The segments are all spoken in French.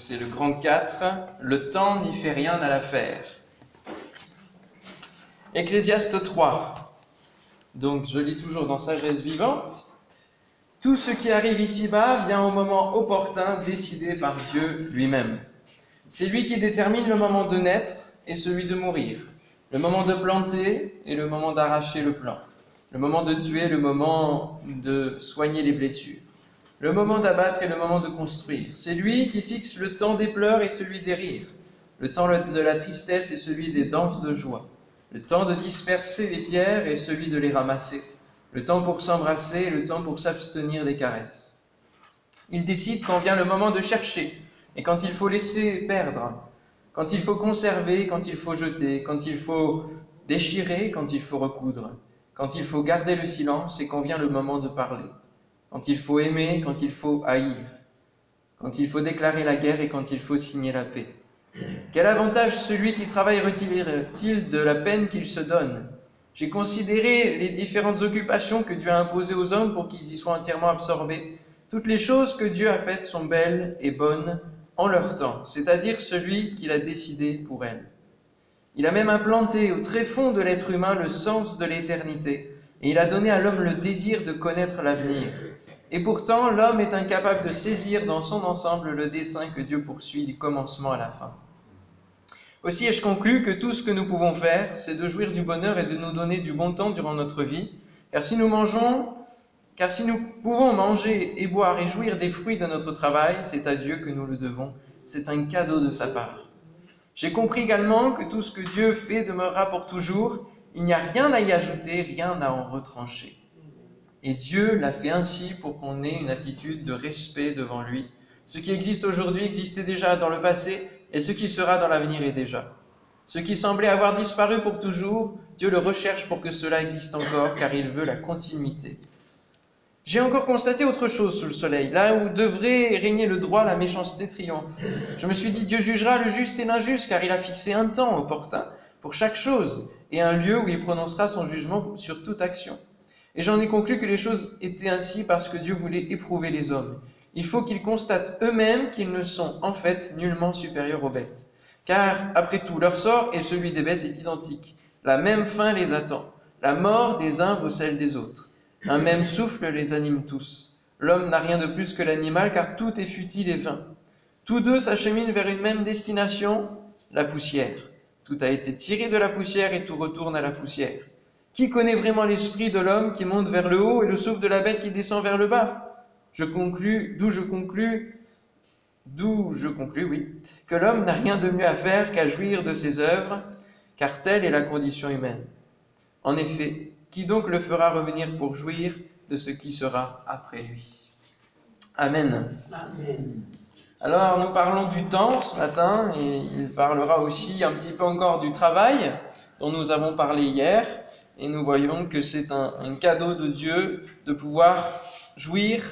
c'est le grand 4, le temps n'y fait rien à l'affaire. Ecclésiaste 3. Donc je lis toujours dans Sagesse vivante. Tout ce qui arrive ici-bas vient au moment opportun décidé par Dieu lui-même. C'est lui qui détermine le moment de naître et celui de mourir, le moment de planter et le moment d'arracher le plant, le moment de tuer, le moment de soigner les blessures, le moment d'abattre et le moment de construire. C'est lui qui fixe le temps des pleurs et celui des rires, le temps de la tristesse et celui des danses de joie, le temps de disperser les pierres et celui de les ramasser, le temps pour s'embrasser et le temps pour s'abstenir des caresses. Il décide quand vient le moment de chercher et quand il faut laisser perdre, quand il faut conserver, quand il faut jeter, quand il faut déchirer, quand il faut recoudre, quand il faut garder le silence et quand vient le moment de parler, quand il faut aimer, quand il faut haïr, quand il faut déclarer la guerre et quand il faut signer la paix. Quel avantage celui qui travaille retire-t-il de la peine qu'il se donne? J'ai considéré les différentes occupations que Dieu a imposées aux hommes pour qu'ils y soient entièrement absorbés. Toutes les choses que Dieu a faites sont belles et bonnes en leur temps, c'est-à-dire celui qu'il a décidé pour elles. Il a même implanté au très fond de l'être humain le sens de l'éternité, et il a donné à l'homme le désir de connaître l'avenir. Et pourtant, l'homme est incapable de saisir dans son ensemble le dessein que Dieu poursuit du commencement à la fin. Aussi ai-je conclu que tout ce que nous pouvons faire, c'est de jouir du bonheur et de nous donner du bon temps durant notre vie, car si nous mangeons, car si nous pouvons manger et boire et jouir des fruits de notre travail, c'est à Dieu que nous le devons, c'est un cadeau de sa part. J'ai compris également que tout ce que Dieu fait demeurera pour toujours, il n'y a rien à y ajouter, rien à en retrancher. Et Dieu l'a fait ainsi pour qu'on ait une attitude de respect devant lui. Ce qui existe aujourd'hui existait déjà dans le passé, et ce qui sera dans l'avenir est déjà. Ce qui semblait avoir disparu pour toujours, Dieu le recherche pour que cela existe encore, car il veut la continuité. J'ai encore constaté autre chose sous le soleil, là où devrait régner le droit, la méchanceté triomphe. Je me suis dit, Dieu jugera le juste et l'injuste, car il a fixé un temps opportun pour chaque chose, et un lieu où il prononcera son jugement sur toute action. Et j'en ai conclu que les choses étaient ainsi parce que Dieu voulait éprouver les hommes. Il faut qu'ils constatent eux-mêmes qu'ils ne sont en fait nullement supérieurs aux bêtes. Car, après tout, leur sort et celui des bêtes est identique. La même fin les attend. La mort des uns vaut celle des autres. Un même souffle les anime tous. L'homme n'a rien de plus que l'animal, car tout est futile et vain. Tous deux s'acheminent vers une même destination, la poussière. Tout a été tiré de la poussière et tout retourne à la poussière. Qui connaît vraiment l'esprit de l'homme qui monte vers le haut et le souffle de la bête qui descend vers le bas? Je conclus, d'où je conclus, d'où je conclus, oui, que l'homme n'a rien de mieux à faire qu'à jouir de ses œuvres, car telle est la condition humaine. En effet, qui donc le fera revenir pour jouir de ce qui sera après lui? Amen. Amen. Alors, nous parlons du temps ce matin, et il parlera aussi un petit peu encore du travail dont nous avons parlé hier et nous voyons que c'est un, cadeau de Dieu de pouvoir jouir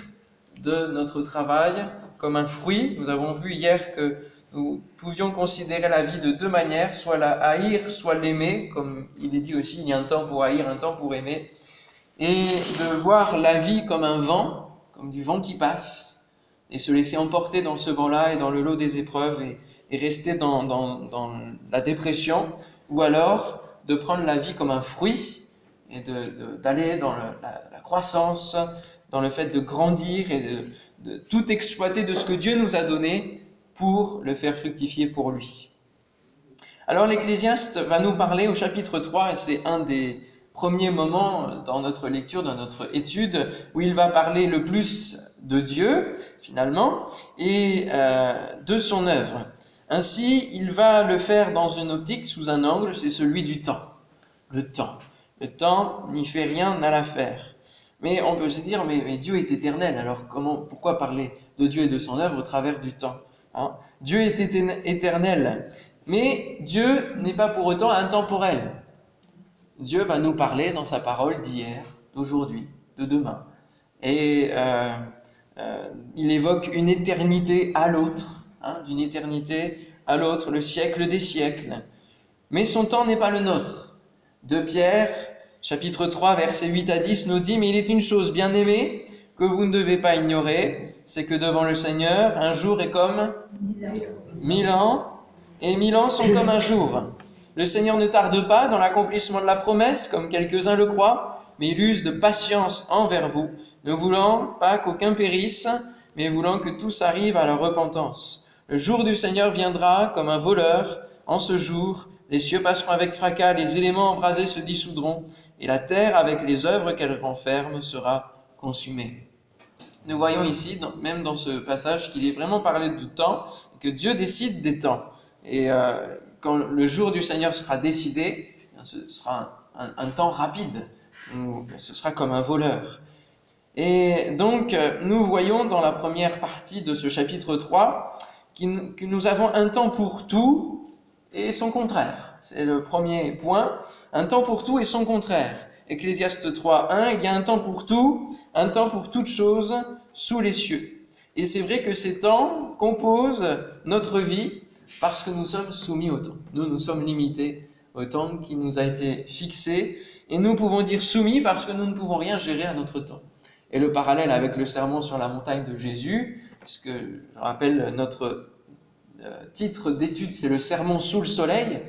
de notre travail comme un fruit. Nous avons vu hier que nous pouvions considérer la vie de deux manières, soit la haïr, soit l'aimer, comme il est dit aussi, il y a un temps pour haïr, un temps pour aimer, et de voir la vie comme un vent, comme du vent qui passe, et se laisser emporter dans ce vent-là et dans le lot des épreuves et, rester dans, la dépression, ou alors de prendre la vie comme un fruit et d'aller dans la, croissance, dans le fait de grandir et de, tout exploiter de ce que Dieu nous a donné pour le faire fructifier pour lui. Alors l'Ecclésiaste va nous parler au chapitre 3, et c'est un des premiers moments dans notre lecture, dans notre étude, où il va parler le plus de Dieu, finalement, et euh, de son œuvre. Ainsi, il va le faire dans une optique, sous un angle, c'est celui du temps. Le temps. Le temps n'y fait rien à l'affaire. Mais on peut se dire, mais, Dieu est éternel, alors comment, pourquoi parler de Dieu et de son œuvre au travers du temps hein? Dieu est éternel, mais Dieu n'est pas pour autant intemporel. Dieu va nous parler dans sa parole d'hier, d'aujourd'hui, de demain. Et euh, euh, il évoque une éternité à l'autre. Hein, d'une éternité à l'autre, le siècle des siècles. Mais son temps n'est pas le nôtre. De Pierre, chapitre 3, versets 8 à 10, nous dit, mais il est une chose bien aimée que vous ne devez pas ignorer, c'est que devant le Seigneur, un jour est comme mille ans, et mille ans sont comme un jour. Le Seigneur ne tarde pas dans l'accomplissement de la promesse, comme quelques-uns le croient, mais il use de patience envers vous, ne voulant pas qu'aucun périsse, mais voulant que tous arrivent à la repentance. Le jour du Seigneur viendra comme un voleur. En ce jour, les cieux passeront avec fracas, les éléments embrasés se dissoudront, et la terre, avec les œuvres qu'elle renferme, sera consumée. Nous voyons ici, même dans ce passage, qu'il est vraiment parlé du temps, que Dieu décide des temps. Et euh, quand le jour du Seigneur sera décidé, ce sera un, temps rapide, ce sera comme un voleur. Et donc, nous voyons dans la première partie de ce chapitre 3 que nous avons un temps pour tout et son contraire. C'est le premier point. Un temps pour tout et son contraire. Ecclésiaste 3, 1, il y a un temps pour tout, un temps pour toute chose sous les cieux. Et c'est vrai que ces temps composent notre vie parce que nous sommes soumis au temps. Nous, nous sommes limités au temps qui nous a été fixé. Et nous pouvons dire soumis parce que nous ne pouvons rien gérer à notre temps. Et le parallèle avec le sermon sur la montagne de Jésus, puisque je rappelle notre titre d'étude, c'est le sermon sous le soleil.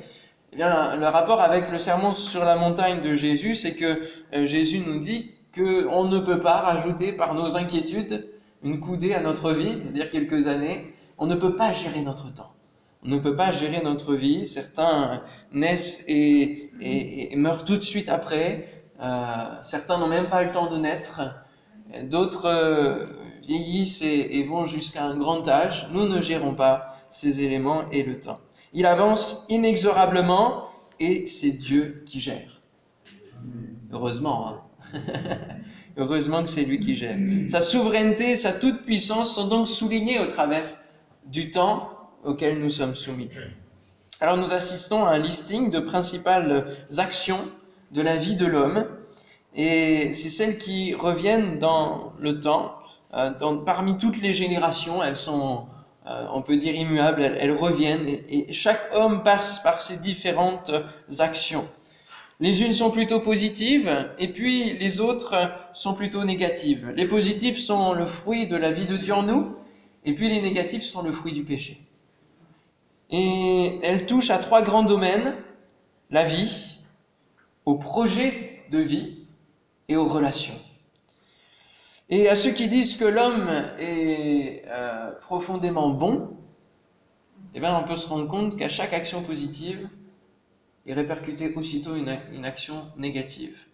Eh bien, le rapport avec le sermon sur la montagne de Jésus, c'est que euh, Jésus nous dit qu'on ne peut pas rajouter par nos inquiétudes une coudée à notre vie, c'est-à-dire quelques années. On ne peut pas gérer notre temps. On ne peut pas gérer notre vie. Certains naissent et, meurent tout de suite après. Euh, certains n'ont même pas le temps de naître. D'autres euh, vieillissent et, vont jusqu'à un grand âge. Nous ne gérons pas ces éléments et le temps. Il avance inexorablement et c'est Dieu qui gère. Heureusement. Hein. Heureusement que c'est lui qui gère. Sa souveraineté, sa toute-puissance sont donc soulignées au travers du temps auquel nous sommes soumis. Alors nous assistons à un listing de principales actions de la vie de l'homme et c'est celles qui reviennent dans le temps. Euh, parmi toutes les générations, elles sont, euh, on peut dire, immuables, elles, reviennent, et, chaque homme passe par ces différentes actions. Les unes sont plutôt positives, et puis les autres sont plutôt négatives. Les positives sont le fruit de la vie de Dieu en nous, et puis les négatives sont le fruit du péché. Et elles touchent à trois grands domaines, la vie, au projet de vie et aux relations. Et à ceux qui disent que l'homme est euh, profondément bon, eh bien, on peut se rendre compte qu'à chaque action positive est répercutée aussitôt une, action négative.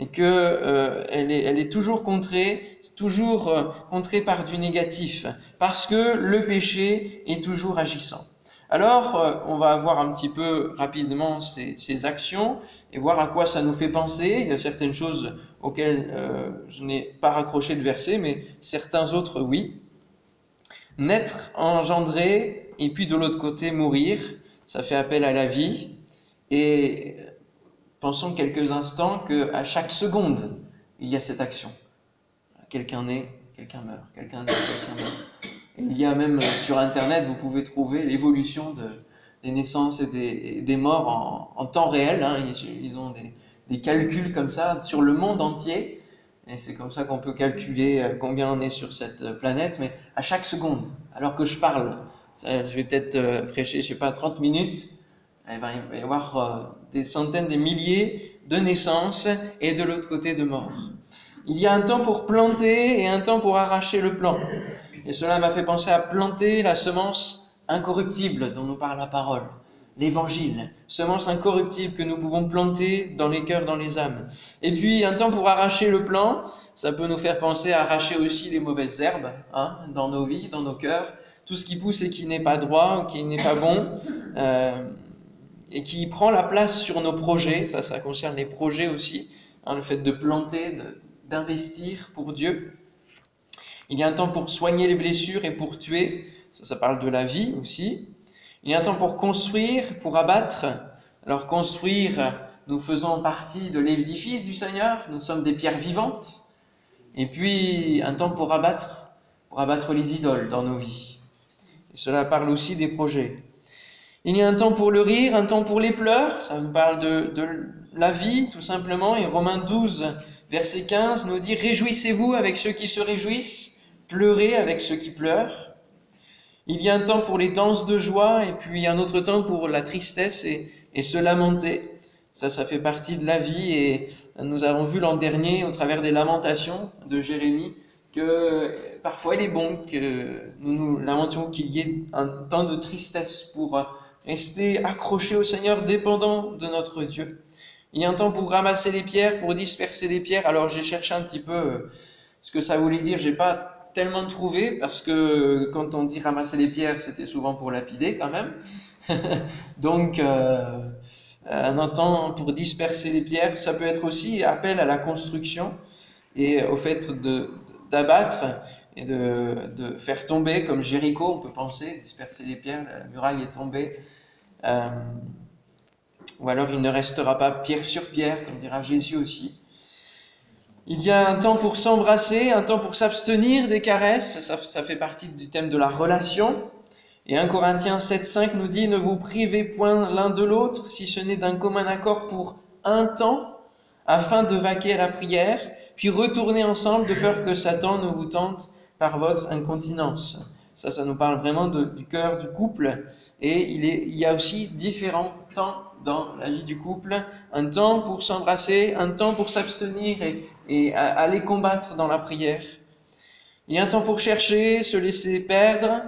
Et qu'elle euh, est, est toujours contrée, toujours euh, contrée par du négatif, parce que le péché est toujours agissant. Alors, euh, on va voir un petit peu rapidement ces, actions et voir à quoi ça nous fait penser. Il y a certaines choses auxquelles euh, je n'ai pas raccroché de verset, mais certains autres, oui. Naître, engendrer, et puis de l'autre côté, mourir, ça fait appel à la vie. Et pensons quelques instants qu'à chaque seconde, il y a cette action. Quelqu'un naît, quelqu'un meurt, quelqu'un naît, quelqu'un meurt. Il y a même euh, sur Internet, vous pouvez trouver l'évolution de, des naissances et des, morts en, temps réel. Hein. Ils, ont des, calculs comme ça sur le monde entier. Et c'est comme ça qu'on peut calculer euh, combien on est sur cette euh, planète, mais à chaque seconde, alors que je parle, je vais peut-être prêcher, je sais pas, 30 minutes, eh ben, il va y avoir des centaines, des milliers de naissances et de l'autre côté de morts. Il y a un temps pour planter et un temps pour arracher le plant. Et cela m'a fait penser à planter la semence incorruptible dont nous parle la parole, l'évangile, semence incorruptible que nous pouvons planter dans les cœurs, dans les âmes. Et puis un temps pour arracher le plant, ça peut nous faire penser à arracher aussi les mauvaises herbes hein, dans nos vies, dans nos cœurs, tout ce qui pousse et qui n'est pas droit, qui n'est pas bon. Euh, et qui prend la place sur nos projets, ça, ça concerne les projets aussi, hein, le fait de planter, d'investir pour Dieu. Il y a un temps pour soigner les blessures et pour tuer. Ça, ça parle de la vie aussi. Il y a un temps pour construire, pour abattre. Alors construire, nous faisons partie de l'édifice du Seigneur. Nous sommes des pierres vivantes. Et puis un temps pour abattre, pour abattre les idoles dans nos vies. Et cela parle aussi des projets. Il y a un temps pour le rire, un temps pour les pleurs. Ça nous parle de, de la vie, tout simplement. Et Romains 12, verset 15 nous dit Réjouissez-vous avec ceux qui se réjouissent, pleurez avec ceux qui pleurent. Il y a un temps pour les danses de joie et puis un autre temps pour la tristesse et, se lamenter. Ça, ça fait partie de la vie et nous avons vu l'an dernier au travers des lamentations de Jérémie que parfois il est bon que nous nous lamentions qu'il y ait un temps de tristesse pour rester accroché au Seigneur, dépendant de notre Dieu. Il y a un temps pour ramasser les pierres, pour disperser les pierres. Alors j'ai cherché un petit peu euh, ce que ça voulait dire. J'ai pas tellement trouvé parce que quand on dit ramasser les pierres, c'était souvent pour lapider quand même. Donc euh, un temps pour disperser les pierres, ça peut être aussi appel à la construction et au fait d'abattre et de, de, faire tomber, comme Jéricho, on peut penser, disperser les pierres, la muraille est tombée. Euh, ou alors il ne restera pas pierre sur pierre, comme dira Jésus aussi. Il y a un temps pour s'embrasser, un temps pour s'abstenir des caresses, ça, fait partie du thème de la relation. Et 1 Corinthiens 7.5 nous dit, ne vous privez point l'un de l'autre, si ce n'est d'un commun accord pour un temps, afin de vaquer à la prière, puis retourner ensemble de peur que Satan ne vous tente par votre incontinence. Ça, ça nous parle vraiment du cœur du couple. Et il, y a aussi différents temps dans la vie du couple. Un temps pour s'embrasser, un temps pour s'abstenir et, aller combattre dans la prière. Il y a un temps pour chercher, se laisser perdre.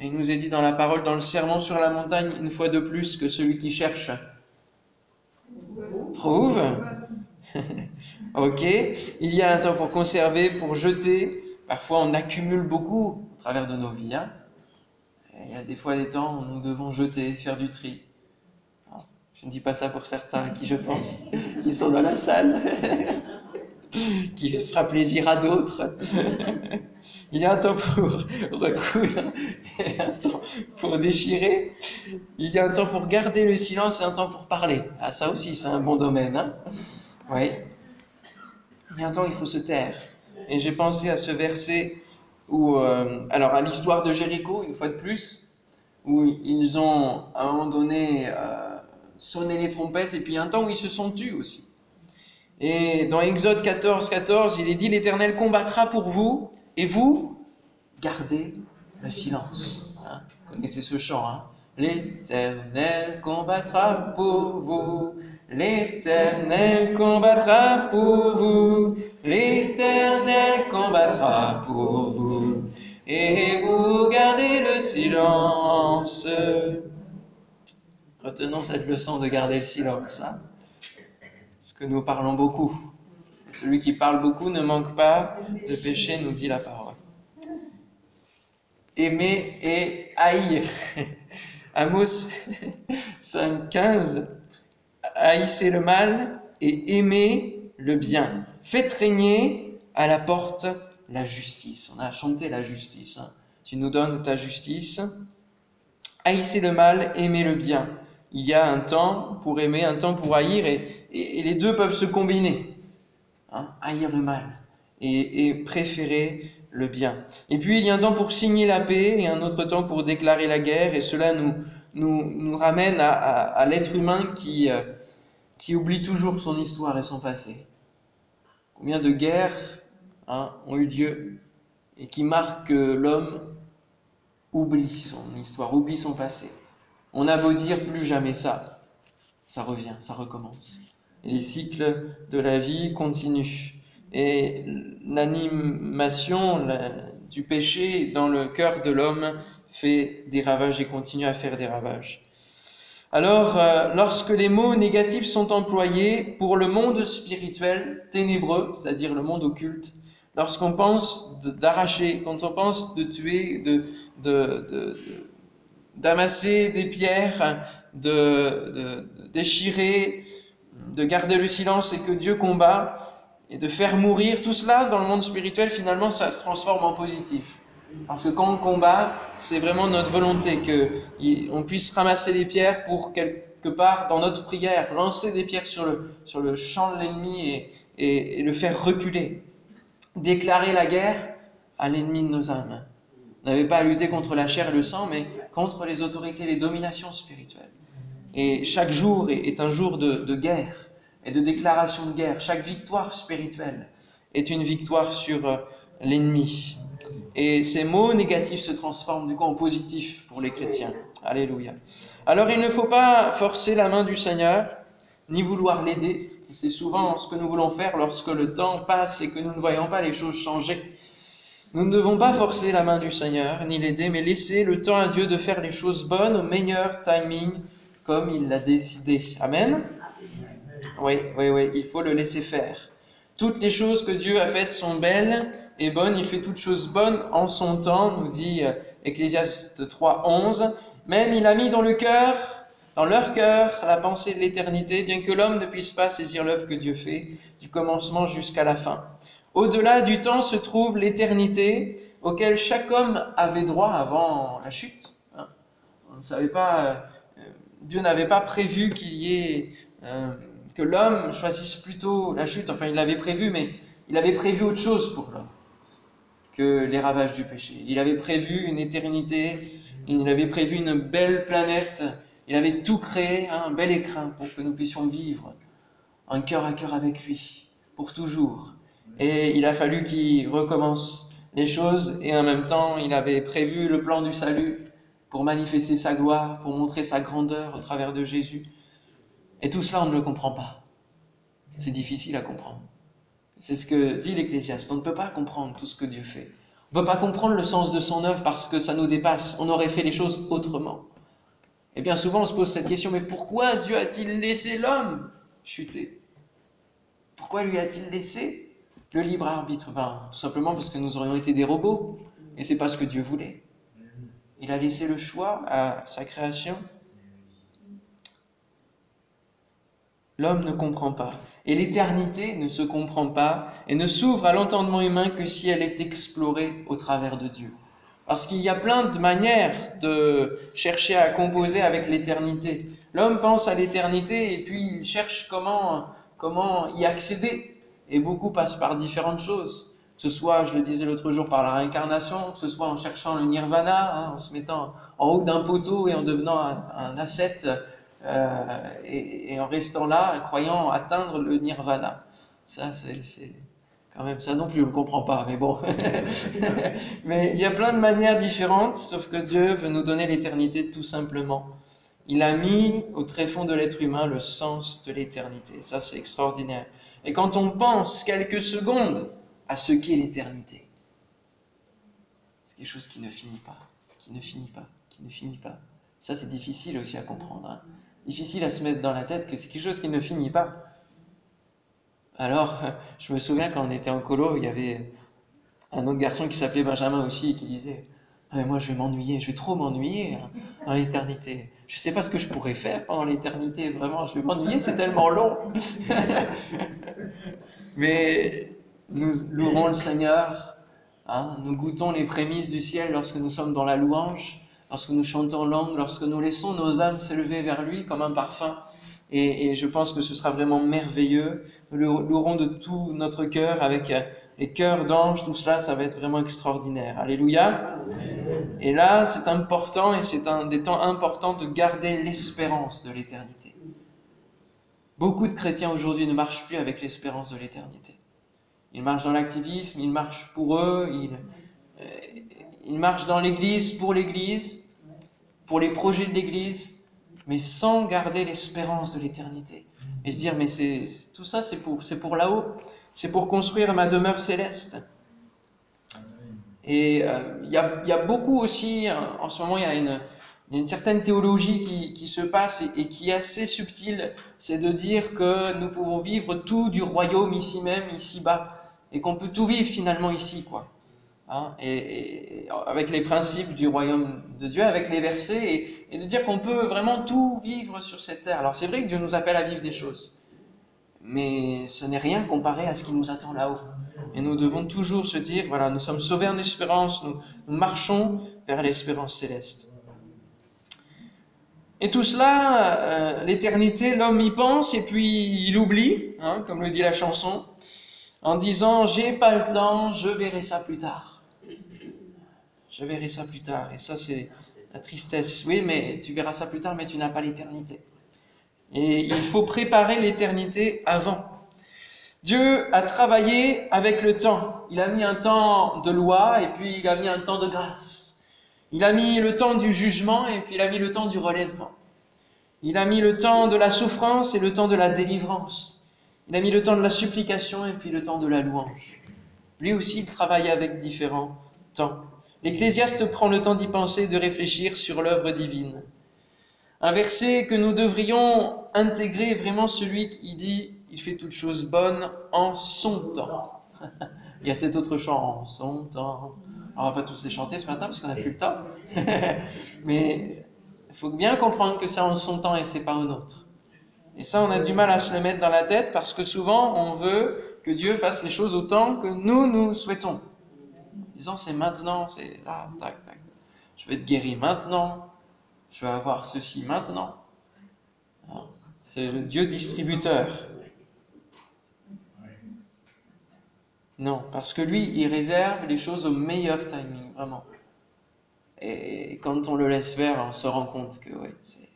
Il nous est dit dans la parole, dans le sermon sur la montagne, une fois de plus, que celui qui cherche trouve. ok. Il y a un temps pour conserver, pour jeter, Parfois, on accumule beaucoup au travers de nos vies. Hein. il y a des fois des temps où nous devons jeter, faire du tri. je ne dis pas ça pour certains qui, je pense, qui sont dans la salle, qui fera plaisir à d'autres. il y a un temps pour recoudre, et un temps pour déchirer. Il y a un temps pour garder le silence et un temps pour parler. Ah, ça aussi, c'est un bon domaine. Hein oui. Il y a un temps où il faut se taire. Et j'ai pensé à ce verset euh, alors à l'histoire de Jéricho, une fois de plus, où ils ont à un moment donné euh, sonné les trompettes, et puis un temps où ils se sont tus aussi. Et dans Exode 14, 14, il est dit L'Éternel combattra pour vous, et vous, gardez le silence. Hein vous connaissez ce chant, hein L'Éternel combattra pour vous, L'Éternel combattra pour vous, l'Éternel combattra pour vous, et vous gardez le silence. Retenons cette leçon de garder le silence, hein parce que nous parlons beaucoup. Celui qui parle beaucoup ne manque pas de péché, nous dit la parole. Aimer et haïr. Amos 5.15 haïssez le mal et aimez le bien. Faites régner à la porte la justice. On a chanté la justice. Hein. Tu nous donnes ta justice. Haïssez le mal, aimez le bien. Il y a un temps pour aimer, un temps pour haïr, et, les deux peuvent se combiner. Hein, haïr le mal et, préférer le bien. Et puis il y a un temps pour signer la paix et un autre temps pour déclarer la guerre, et cela nous, nous, nous ramène à l'être humain qui, euh, qui oublie toujours son histoire et son passé. Combien de guerres hein, ont eu lieu et qui marquent que l'homme oublie son histoire, oublie son passé. On a beau dire plus jamais ça, ça revient, ça recommence. Les cycles de la vie continuent. Et l'animation du péché dans le cœur de l'homme fait des ravages et continue à faire des ravages. Alors, euh, lorsque les mots négatifs sont employés pour le monde spirituel ténébreux, c'est-à-dire le monde occulte, lorsqu'on pense d'arracher, quand on pense de tuer, de, de, d'amasser des pierres, de, de, déchirer, de garder le silence et que Dieu combat, et de faire mourir, tout cela dans le monde spirituel, finalement, ça se transforme en positif. Parce que quand on combat, c'est vraiment notre volonté qu'on puisse ramasser les pierres pour quelque part, dans notre prière, lancer des pierres sur le, sur le champ de l'ennemi et, le faire reculer. Déclarer la guerre à l'ennemi de nos âmes. On n'avait pas à lutter contre la chair et le sang, mais contre les autorités, les dominations spirituelles. Et chaque jour est un jour de, guerre et de déclaration de guerre. Chaque victoire spirituelle est une victoire sur euh, l'ennemi. Et ces mots négatifs se transforment du coup en positifs pour les chrétiens. Alléluia. Alors il ne faut pas forcer la main du Seigneur, ni vouloir l'aider. C'est souvent ce que nous voulons faire lorsque le temps passe et que nous ne voyons pas les choses changer. Nous ne devons pas forcer la main du Seigneur, ni l'aider, mais laisser le temps à Dieu de faire les choses bonnes au meilleur timing, comme il l'a décidé. Amen? Oui, oui, oui, il faut le laisser faire. Toutes les choses que Dieu a faites sont belles et bonnes. Il fait toutes choses bonnes en son temps, nous dit euh, Ecclésiaste 3, 11. Même il a mis dans le cœur, dans leur cœur, la pensée de l'éternité, bien que l'homme ne puisse pas saisir l'œuvre que Dieu fait, du commencement jusqu'à la fin. Au-delà du temps se trouve l'éternité auquel chaque homme avait droit avant la chute. Hein. On ne savait pas, euh, Dieu n'avait pas prévu qu'il y ait, euh, que l'homme choisisse plutôt la chute. Enfin, il l'avait prévu, mais il avait prévu autre chose pour l'homme que les ravages du péché. Il avait prévu une éternité, il avait prévu une belle planète, il avait tout créé, hein, un bel écrin pour que nous puissions vivre en cœur à cœur avec lui, pour toujours. Et il a fallu qu'il recommence les choses et en même temps, il avait prévu le plan du salut pour manifester sa gloire, pour montrer sa grandeur au travers de Jésus. Et tout cela, on ne le comprend pas. C'est difficile à comprendre. C'est ce que dit l'Ecclésiaste. On ne peut pas comprendre tout ce que Dieu fait. On ne peut pas comprendre le sens de son œuvre parce que ça nous dépasse. On aurait fait les choses autrement. Et bien souvent, on se pose cette question, mais pourquoi Dieu a-t-il laissé l'homme chuter? Pourquoi lui a-t-il laissé le libre arbitre, ben, tout simplement parce que nous aurions été des robots. Et c'est pas ce que Dieu voulait. Il a laissé le choix à sa création. L'homme ne comprend pas. Et l'éternité ne se comprend pas et ne s'ouvre à l'entendement humain que si elle est explorée au travers de Dieu. Parce qu'il y a plein de manières de chercher à composer avec l'éternité. L'homme pense à l'éternité et puis il cherche comment, comment y accéder. Et beaucoup passent par différentes choses. Que ce soit, je le disais l'autre jour, par la réincarnation, que ce soit en cherchant le nirvana, hein, en se mettant en haut d'un poteau et en devenant un, un ascète, euh, et, en restant là, croyant atteindre le nirvana. Ça, c'est quand même ça non plus, on ne comprend pas, mais bon. mais il y a plein de manières différentes, sauf que Dieu veut nous donner l'éternité tout simplement. Il a mis au tréfonds de l'être humain le sens de l'éternité. Ça, c'est extraordinaire. Et quand on pense quelques secondes à ce qu'est l'éternité, c'est quelque chose qui ne finit pas, qui ne finit pas, qui ne finit pas. Ça, c'est difficile aussi à comprendre. Hein. Difficile à se mettre dans la tête que c'est quelque chose qui ne finit pas. Alors, je me souviens quand on était en colo, il y avait un autre garçon qui s'appelait Benjamin aussi et qui disait ah, mais Moi, je vais m'ennuyer, je vais trop m'ennuyer hein, dans l'éternité. Je ne sais pas ce que je pourrais faire pendant l'éternité, vraiment, je vais m'ennuyer, c'est tellement long. Mais nous louerons le Seigneur, hein, nous goûtons les prémices du ciel lorsque nous sommes dans la louange, lorsque nous chantons langue, lorsque nous laissons nos âmes s'élever vers lui comme un parfum. Et, je pense que ce sera vraiment merveilleux. Nous louerons de tout notre cœur avec les cœurs d'anges, tout cela, ça va être vraiment extraordinaire. Alléluia. Et là, c'est important et c'est un des temps importants de garder l'espérance de l'éternité. Beaucoup de chrétiens aujourd'hui ne marchent plus avec l'espérance de l'éternité. Ils marchent dans l'activisme, ils marchent pour eux, ils, euh, ils marchent dans l'Église pour l'Église, pour les projets de l'Église, mais sans garder l'espérance de l'éternité. Et se dire, mais c'est tout ça, c'est pour, pour là-haut. C'est pour construire ma demeure céleste. Et euh, il y, a, beaucoup aussi, en ce moment, il y a une, une certaine théologie qui, se passe et, qui est assez subtile. C'est de dire que nous pouvons vivre tout du royaume ici même, ici-bas. Et qu'on peut tout vivre finalement ici, quoi. Hein, et, avec les principes du royaume de Dieu, avec les versets, et, de dire qu'on peut vraiment tout vivre sur cette terre. Alors c'est vrai que Dieu nous appelle à vivre des choses mais ce n'est rien comparé à ce qui nous attend là-haut. Et nous devons toujours se dire, voilà, nous sommes sauvés en espérance, nous, marchons vers l'espérance céleste. Et tout cela, euh, l'éternité, l'homme y pense et puis il oublie, hein, comme le dit la chanson, en disant j'ai pas le temps, je verrai ça plus tard. Je verrai ça plus tard. Et ça, c'est la tristesse. Oui, mais tu verras ça plus tard, mais tu n'as pas l'éternité. Et il faut préparer l'éternité avant. Dieu a travaillé avec le temps. Il a mis un temps de loi et puis il a mis un temps de grâce. Il a mis le temps du jugement et puis il a mis le temps du relèvement. Il a mis le temps de la souffrance et le temps de la délivrance. Il a mis le temps de la supplication et puis le temps de la louange. Lui aussi, il travaillait avec différents temps. L'Ecclésiaste prend le temps d'y penser, de réfléchir sur l'œuvre divine. Un verset que nous devrions intégrer vraiment celui qui dit Il fait toutes choses bonnes en son temps. Il y a cet autre chant en son temps. Alors on va tous les chanter ce matin parce qu'on n'a plus le temps. Mais il faut bien comprendre que c'est en son temps et c'est pas au nôtre. Et ça, on a du mal à se le mettre dans la tête parce que souvent, on veut que Dieu fasse les choses autant que nous, nous souhaitons. Disant, c'est maintenant, c'est là, tac, tac. Je vais être guéri maintenant. Je vais avoir ceci maintenant. C'est le Dieu distributeur. Non, parce que lui, il réserve les choses au meilleur timing, vraiment. Et quand on le laisse faire, on se rend compte que, oui, c'est.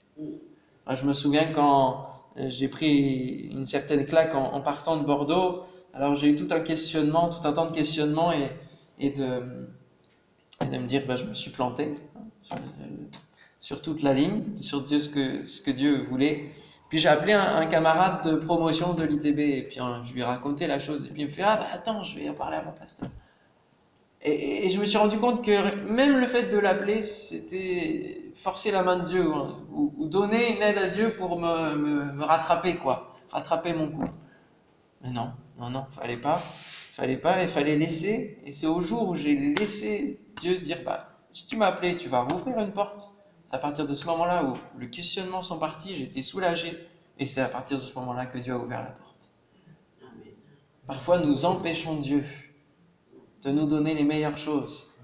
Je me souviens quand j'ai pris une certaine claque en, partant de Bordeaux. Alors j'ai eu tout un questionnement, tout un temps de questionnement et, de, me dire, bah, je me suis planté hein, sur, toute la ligne, sur Dieu, ce, que, ce que Dieu voulait. Puis j'ai appelé un, camarade de promotion de l'ITB et puis hein, je lui ai raconté la chose. Et puis il me fait, ah bah attends, je vais en parler à mon pasteur. Et, je me suis rendu compte que même le fait de l'appeler, c'était forcer la main de Dieu hein, ou, donner une aide à Dieu pour me, me, rattraper, quoi, rattraper mon coup. Mais non, non, non, fallait pas, fallait pas, il fallait laisser. Et c'est au jour où j'ai laissé Dieu dire, bah, si tu m'as appelé, tu vas rouvrir une porte. C'est à partir de ce moment-là où le questionnement sont partis, j'étais soulagé. Et c'est à partir de ce moment-là que Dieu a ouvert la porte. Parfois, nous empêchons Dieu de nous donner les meilleures choses.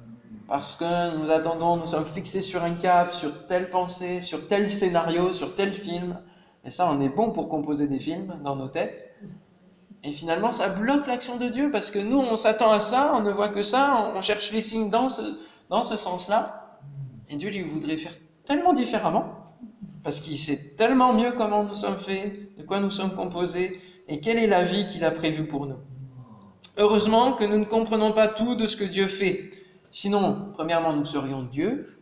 Parce que nous attendons, nous sommes fixés sur un cap, sur telle pensée, sur tel scénario, sur tel film. Et ça, on est bon pour composer des films dans nos têtes. Et finalement, ça bloque l'action de Dieu parce que nous, on s'attend à ça, on ne voit que ça, on cherche les signes dans ce, dans ce sens-là. Et Dieu lui voudrait faire tellement différemment parce qu'il sait tellement mieux comment nous sommes faits, de quoi nous sommes composés et quelle est la vie qu'il a prévue pour nous. Heureusement que nous ne comprenons pas tout de ce que Dieu fait. Sinon, premièrement, nous serions Dieu,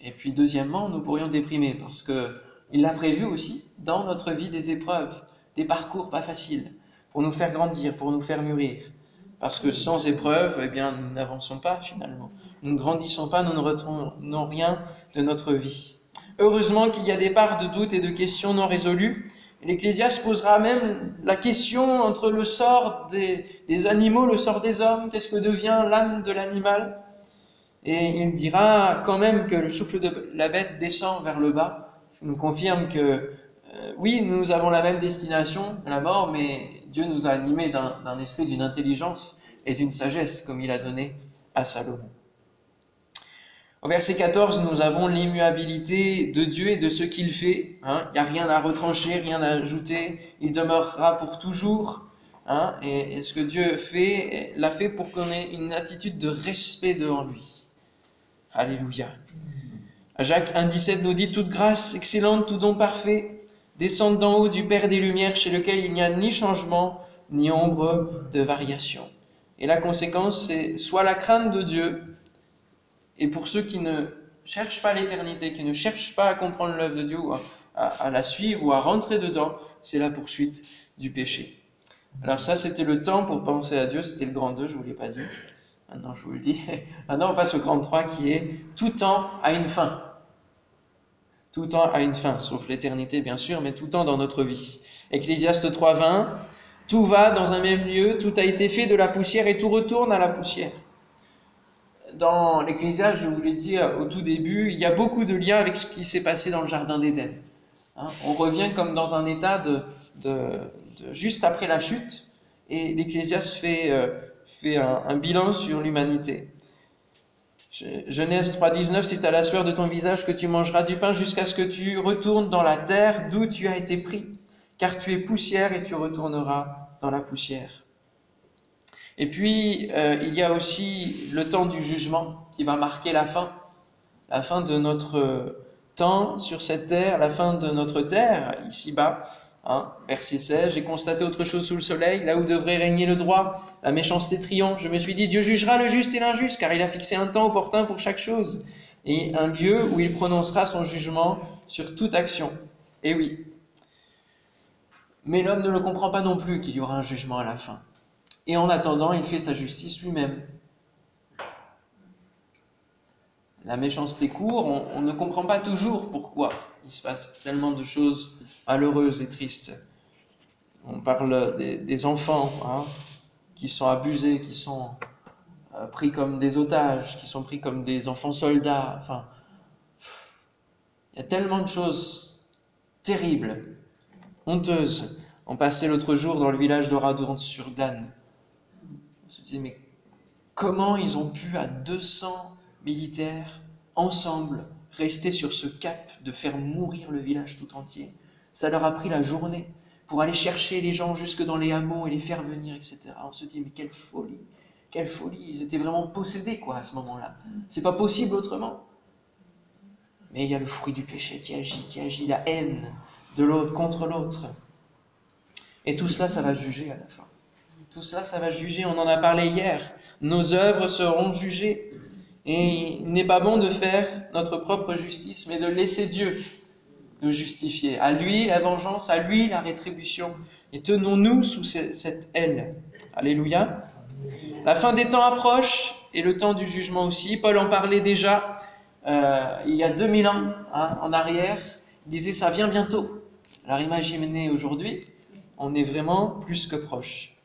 et puis deuxièmement, nous pourrions déprimer, parce qu'il a prévu aussi dans notre vie des épreuves, des parcours pas faciles, pour nous faire grandir, pour nous faire mûrir. Parce que sans épreuves, eh bien, nous n'avançons pas finalement. Nous ne grandissons pas, nous ne retournons rien de notre vie. Heureusement qu'il y a des parts de doutes et de questions non résolues, L'Ecclésiaste posera même la question entre le sort des, animaux, le sort des hommes, qu'est-ce que devient l'âme de l'animal? Et il dira quand même que le souffle de la bête descend vers le bas, ce qui nous confirme que euh, oui, nous avons la même destination, la mort, mais Dieu nous a animés d'un esprit, d'une intelligence et d'une sagesse, comme il a donné à Salomon. Au verset 14, nous avons l'immuabilité de Dieu et de ce qu'il fait. Hein. Il n'y a rien à retrancher, rien à ajouter. Il demeurera pour toujours. Hein. Et, ce que Dieu fait, l'a fait pour qu'on ait une attitude de respect devant lui. Alléluia. Jacques 1,17 nous dit Toute grâce excellente, tout don parfait, descend d'en haut du Père des Lumières, chez lequel il n'y a ni changement, ni ombre de variation. Et la conséquence, c'est soit la crainte de Dieu, et pour ceux qui ne cherchent pas l'éternité, qui ne cherchent pas à comprendre l'œuvre de Dieu, ou à, la suivre ou à rentrer dedans, c'est la poursuite du péché. Alors ça, c'était le temps pour penser à Dieu, c'était le grand 2, je ne vous l'ai pas dit. Maintenant, je vous le dis. Maintenant, on passe au grand 3 qui est tout temps a une fin. Tout temps a une fin, sauf l'éternité bien sûr, mais tout temps dans notre vie. Ecclésiaste 3.20, tout va dans un même lieu, tout a été fait de la poussière et tout retourne à la poussière dans l'Ecclésiaste, je vous l'ai dit au tout début, il y a beaucoup de liens avec ce qui s'est passé dans le Jardin d'Éden. Hein, on revient comme dans un état de, juste après la chute, et l'Ecclésiaste fait, euh, fait un, bilan sur l'humanité. Genèse 3.19, c'est à la sueur de ton visage que tu mangeras du pain jusqu'à ce que tu retournes dans la terre d'où tu as été pris, car tu es poussière et tu retourneras dans la poussière. Et puis, euh, il y a aussi le temps du jugement qui va marquer la fin, la fin de notre temps sur cette terre, la fin de notre terre, ici-bas. Hein, verset 16, j'ai constaté autre chose sous le soleil, là où devrait régner le droit, la méchanceté triomphe. Je me suis dit, Dieu jugera le juste et l'injuste, car il a fixé un temps opportun pour chaque chose, et un lieu où il prononcera son jugement sur toute action. Et oui. Mais l'homme ne le comprend pas non plus qu'il y aura un jugement à la fin. Et en attendant, il fait sa justice lui-même. La méchanceté court, on, ne comprend pas toujours pourquoi il se passe tellement de choses malheureuses et tristes. On parle des, enfants hein, qui sont abusés, qui sont euh, pris comme des otages, qui sont pris comme des enfants soldats. Enfin, il y a tellement de choses terribles, honteuses. On passait l'autre jour dans le village de Radourne-sur-Glane. On se disait, mais comment ils ont pu, à 200 militaires, ensemble, rester sur ce cap de faire mourir le village tout entier Ça leur a pris la journée pour aller chercher les gens jusque dans les hameaux et les faire venir, etc. On se dit, mais quelle folie, quelle folie. Ils étaient vraiment possédés, quoi, à ce moment-là. C'est pas possible autrement. Mais il y a le fruit du péché qui agit, qui agit, la haine de l'autre contre l'autre. Et tout cela, ça va juger à la fin. Tout cela, ça va juger. On en a parlé hier. Nos œuvres seront jugées. Et il n'est pas bon de faire notre propre justice, mais de laisser Dieu nous justifier. À lui la vengeance, à lui la rétribution. Et tenons-nous sous cette aile. Alléluia. La fin des temps approche et le temps du jugement aussi. Paul en parlait déjà euh, il y a 2000 ans hein, en arrière. Il disait ça vient bientôt. Alors imaginez aujourd'hui, on est vraiment plus que proche.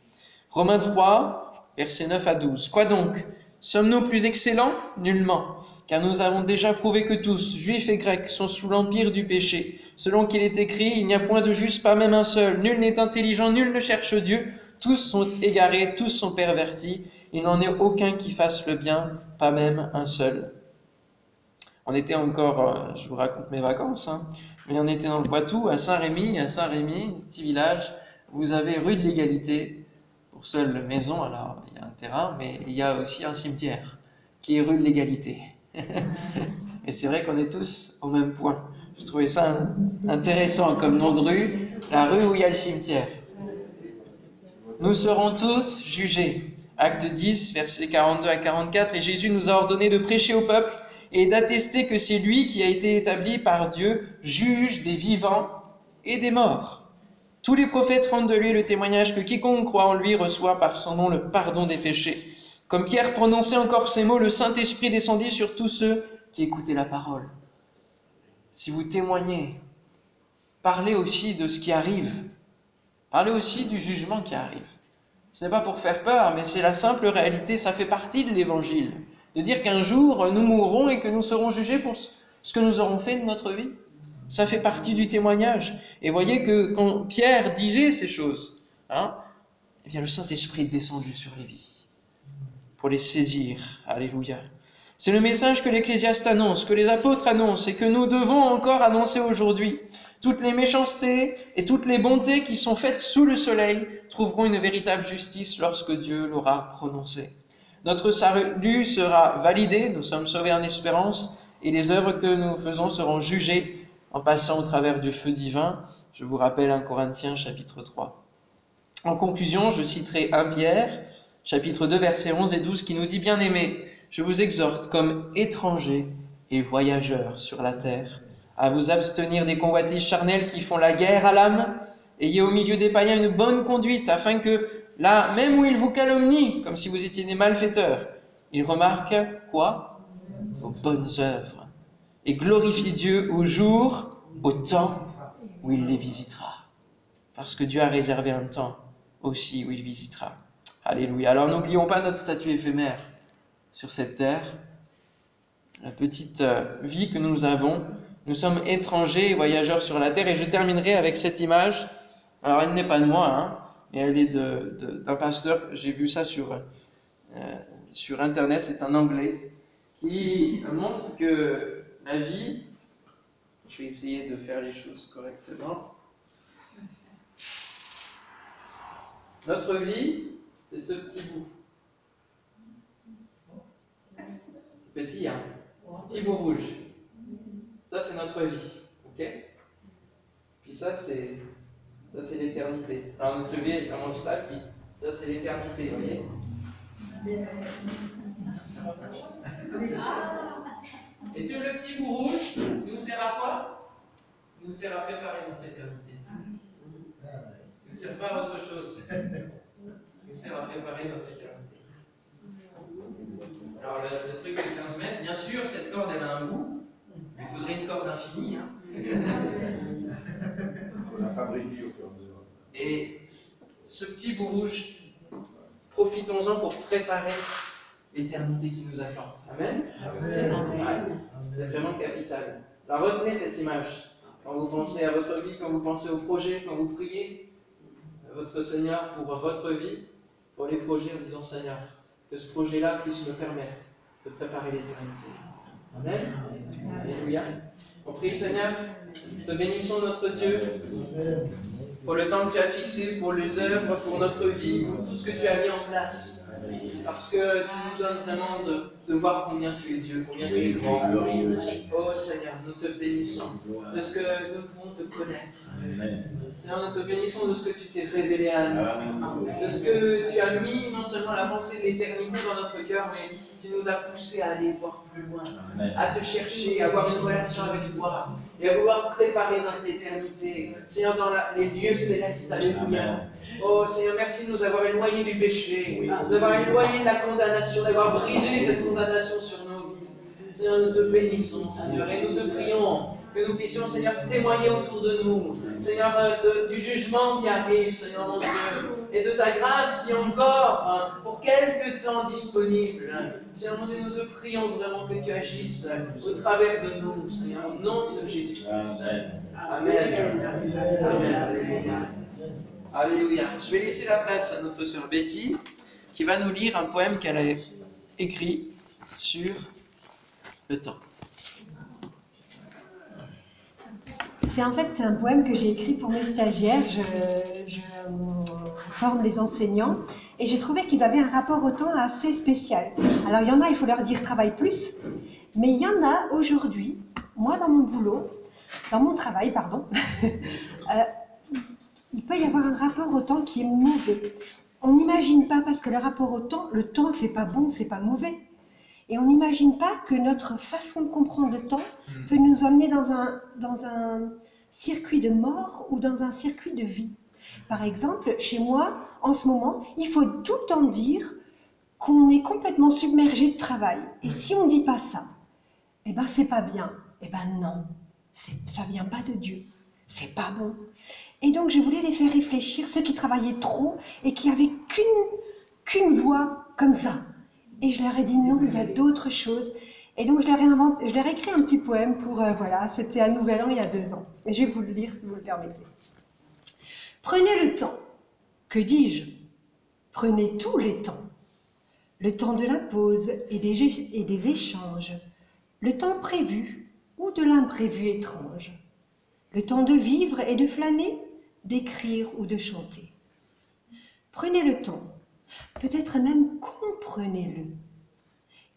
Romains 3, versets 9 à 12. Quoi donc? Sommes-nous plus excellents? Nullement. Car nous avons déjà prouvé que tous, juifs et grecs, sont sous l'empire du péché. Selon qu'il est écrit, il n'y a point de juste, pas même un seul. Nul n'est intelligent, nul ne cherche Dieu. Tous sont égarés, tous sont pervertis. Il n'en est aucun qui fasse le bien, pas même un seul. On était encore, euh, je vous raconte mes vacances, hein, mais on était dans le Poitou, à Saint-Rémy, à Saint-Rémy, petit village, vous avez rue de l'égalité, pour seule maison, alors terrain, mais il y a aussi un cimetière, qui est rue de l'égalité. Et c'est vrai qu'on est tous au même point. Je trouvais ça intéressant comme nom de rue, la rue où il y a le cimetière. Nous serons tous jugés. Acte 10, versets 42 à 44. Et Jésus nous a ordonné de prêcher au peuple et d'attester que c'est lui qui a été établi par Dieu, juge des vivants et des morts. Tous les prophètes rendent de lui le témoignage que quiconque croit en lui reçoit par son nom le pardon des péchés. Comme Pierre prononçait encore ces mots, le Saint-Esprit descendit sur tous ceux qui écoutaient la parole. Si vous témoignez, parlez aussi de ce qui arrive. Parlez aussi du jugement qui arrive. Ce n'est pas pour faire peur, mais c'est la simple réalité, ça fait partie de l'évangile. De dire qu'un jour nous mourrons et que nous serons jugés pour ce que nous aurons fait de notre vie. Ça fait partie du témoignage. Et voyez que quand Pierre disait ces choses, hein, eh bien le Saint-Esprit est descendu sur les vies pour les saisir. Alléluia. C'est le message que l'Ecclésiaste annonce, que les apôtres annoncent et que nous devons encore annoncer aujourd'hui. Toutes les méchancetés et toutes les bontés qui sont faites sous le soleil trouveront une véritable justice lorsque Dieu l'aura prononcée. Notre salut sera validé, nous sommes sauvés en espérance, et les œuvres que nous faisons seront jugées en passant au travers du feu divin. Je vous rappelle 1 Corinthiens chapitre 3. En conclusion, je citerai 1 Pierre, chapitre 2, versets 11 et 12, qui nous dit, bien aimé, je vous exhorte comme étrangers et voyageurs sur la terre, à vous abstenir des convoitises charnelles qui font la guerre à l'âme. Ayez au milieu des païens une bonne conduite, afin que, là, même où ils vous calomnient, comme si vous étiez des malfaiteurs, ils remarquent quoi? Vos bonnes œuvres. Et glorifient Dieu au jour, au temps où il les visitera. Parce que Dieu a réservé un temps aussi où il visitera. Alléluia. Alors n'oublions pas notre statut éphémère sur cette terre, la petite euh, vie que nous avons, nous sommes étrangers et voyageurs sur la terre. Et je terminerai avec cette image. Alors, elle n'est pas de moi, hein, mais elle est d'un pasteur. J'ai vu ça sur, euh, sur Internet. C'est un anglais qui montre que ma vie. Je vais essayer de faire les choses correctement. Notre vie, c'est ce petit bout. C'est petit, hein petit bout rouge. Ça, c'est notre vie. OK? Puis ça, c'est ça c'est l'éternité. Alors notre vie est vraiment cela, puis ça c'est l'éternité, vous voyez? Ah. Et tout le petit bout rouge nous sert à quoi Nous sert à préparer notre éternité. Il ne sert pas à autre chose. Il nous sert à préparer notre éternité. Alors, le, truc de 15 mètres, bien sûr, cette corde, elle a un bout. Il faudrait une corde infinie. Hein. On a fabriqué au fur et à mesure. Et ce petit bout rouge, profitons-en pour préparer l'éternité qui nous attend. Amen, C'est vraiment capital. Alors retenez cette image. Quand vous pensez à votre vie, quand vous pensez au projet, quand vous priez à votre Seigneur pour votre vie, pour les projets en disant Seigneur, que ce projet-là puisse me permettre de préparer l'éternité. Amen. Alléluia. On prie Seigneur, te bénissons notre Dieu pour le temps que tu as fixé, pour les œuvres, pour notre vie, pour tout ce que tu as mis en place. Parce que tu nous donnes vraiment de, de voir combien tu es Dieu, combien tu es grand. Oh Seigneur, nous te bénissons de ce que nous pouvons te connaître. Seigneur, nous te bénissons de ce que tu t'es révélé à nous. De ce que tu as mis non seulement la pensée de l'éternité dans notre cœur, mais tu nous as poussé à aller voir plus loin, à te chercher, à avoir une relation avec toi et à vouloir préparer notre éternité. Seigneur, dans les lieux célestes, Alléluia. Oh Seigneur, merci de nous avoir éloignés du péché, de nous avoir éloignés de la condamnation, d'avoir brisé cette condamnation sur vies. Seigneur, nous te bénissons, Seigneur, et nous te prions que nous puissions, Seigneur, témoigner autour de nous, Seigneur, euh, du jugement qui arrive, Seigneur mon Dieu, et de ta grâce qui est encore, hein, pour quelque temps disponible. Seigneur mon Dieu, nous te prions vraiment que tu agisses au travers de nous, Seigneur, au nom de Jésus. Amen. Amen. Amen. Alléluia. Alléluia. Je vais laisser la place à notre sœur Betty, qui va nous lire un poème qu'elle a écrit sur le temps. C'est en fait c'est un poème que j'ai écrit pour mes stagiaires. Je, forme les enseignants et j'ai trouvé qu'ils avaient un rapport au temps assez spécial. Alors il y en a, il faut leur dire travaille plus, mais il y en a aujourd'hui, moi dans mon boulot, dans mon travail, pardon, euh, il peut y avoir un rapport au temps qui est mauvais. On n'imagine pas parce que le rapport au temps, le temps c'est pas bon, c'est pas mauvais. Et on n'imagine pas que notre façon de comprendre le temps hmm. peut nous emmener dans un, dans un circuit de mort ou dans un circuit de vie. Par exemple, chez moi, en ce moment, il faut tout le temps dire qu'on est complètement submergé de travail. Et si on ne dit pas ça, eh ben c'est pas bien. Eh ben non, ça vient pas de Dieu. C'est pas bon. Et donc je voulais les faire réfléchir, ceux qui travaillaient trop et qui avaient qu'une qu'une voix comme ça. Et je leur ai dit non, il y a d'autres choses. Et donc je leur ai, je leur ai écrit un petit poème pour, euh, voilà, c'était un nouvel an il y a deux ans. Et je vais vous le lire si vous le permettez. Prenez le temps. Que dis-je? Prenez tous les temps. Le temps de la pause et des échanges. Le temps prévu ou de l'imprévu étrange. Le temps de vivre et de flâner, d'écrire ou de chanter. Prenez le temps Peut-être même comprenez-le.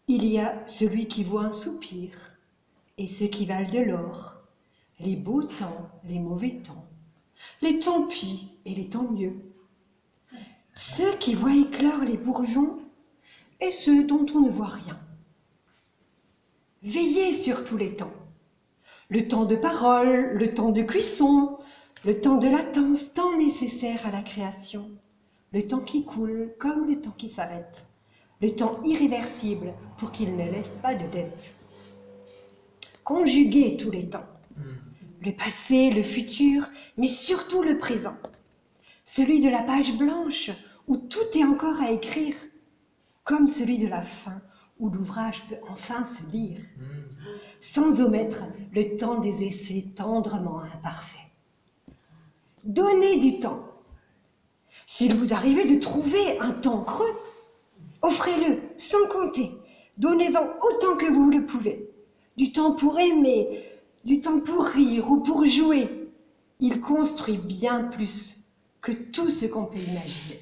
Il y a celui qui voit un soupir et ceux qui valent de l'or, les beaux temps, les mauvais temps, les tant pis et les tant mieux, ceux qui voient éclore les bourgeons et ceux dont on ne voit rien. Veillez sur tous les temps. Le temps de parole, le temps de cuisson, le temps de latence, temps nécessaire à la création, le temps qui coule comme le temps qui s'arrête, le temps irréversible pour qu'il ne laisse pas de dette. Conjuguez tous les temps, le passé, le futur, mais surtout le présent, celui de la page blanche où tout est encore à écrire, comme celui de la fin où l'ouvrage peut enfin se lire, sans omettre le temps des essais tendrement imparfaits. Donnez du temps s'il vous arrivait de trouver un temps creux, offrez-le sans compter. Donnez-en autant que vous le pouvez. Du temps pour aimer, du temps pour rire ou pour jouer. Il construit bien plus que tout ce qu'on peut imaginer.